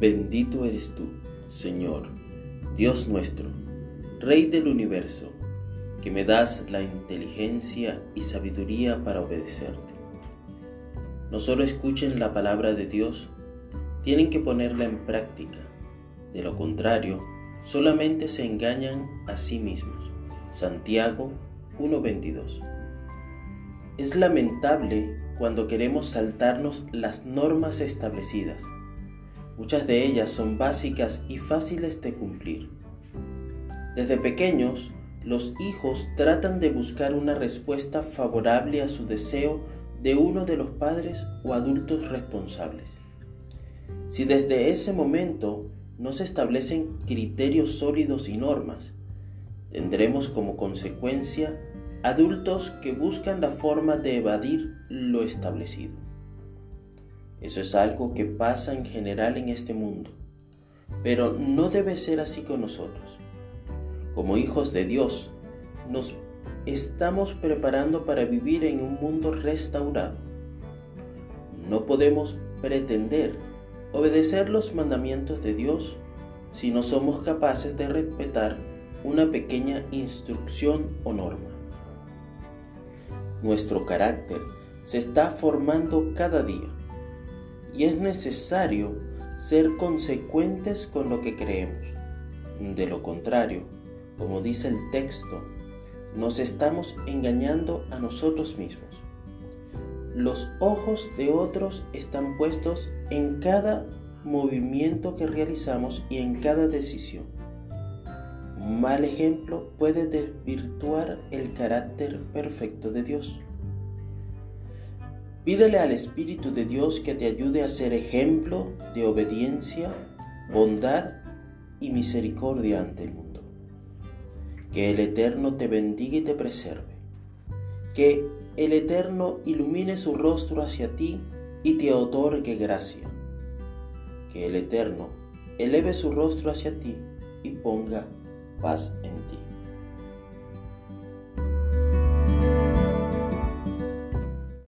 Bendito eres tú, Señor, Dios nuestro, Rey del universo, que me das la inteligencia y sabiduría para obedecerte. No solo escuchen la palabra de Dios, tienen que ponerla en práctica. De lo contrario, solamente se engañan a sí mismos. Santiago 1.22 Es lamentable cuando queremos saltarnos las normas establecidas Muchas de ellas son básicas y fáciles de cumplir. Desde pequeños, los hijos tratan de buscar una respuesta favorable a su deseo de uno de los padres o adultos responsables. Si desde ese momento no se establecen criterios sólidos y normas, tendremos como consecuencia adultos que buscan la forma de evadir lo establecido. Eso es algo que pasa en general en este mundo, pero no debe ser así con nosotros. Como hijos de Dios, nos estamos preparando para vivir en un mundo restaurado. No podemos pretender obedecer los mandamientos de Dios si no somos capaces de respetar una pequeña instrucción o norma. Nuestro carácter se está formando cada día y es necesario ser consecuentes con lo que creemos. De lo contrario, como dice el texto, nos estamos engañando a nosotros mismos. Los ojos de otros están puestos en cada movimiento que realizamos y en cada decisión. Un mal ejemplo puede desvirtuar el carácter perfecto de Dios. Pídele al Espíritu de Dios que te ayude a ser ejemplo de obediencia, bondad y misericordia ante el mundo. Que el Eterno te bendiga y te preserve. Que el Eterno ilumine su rostro hacia ti y te otorgue gracia. Que el Eterno eleve su rostro hacia ti y ponga paz en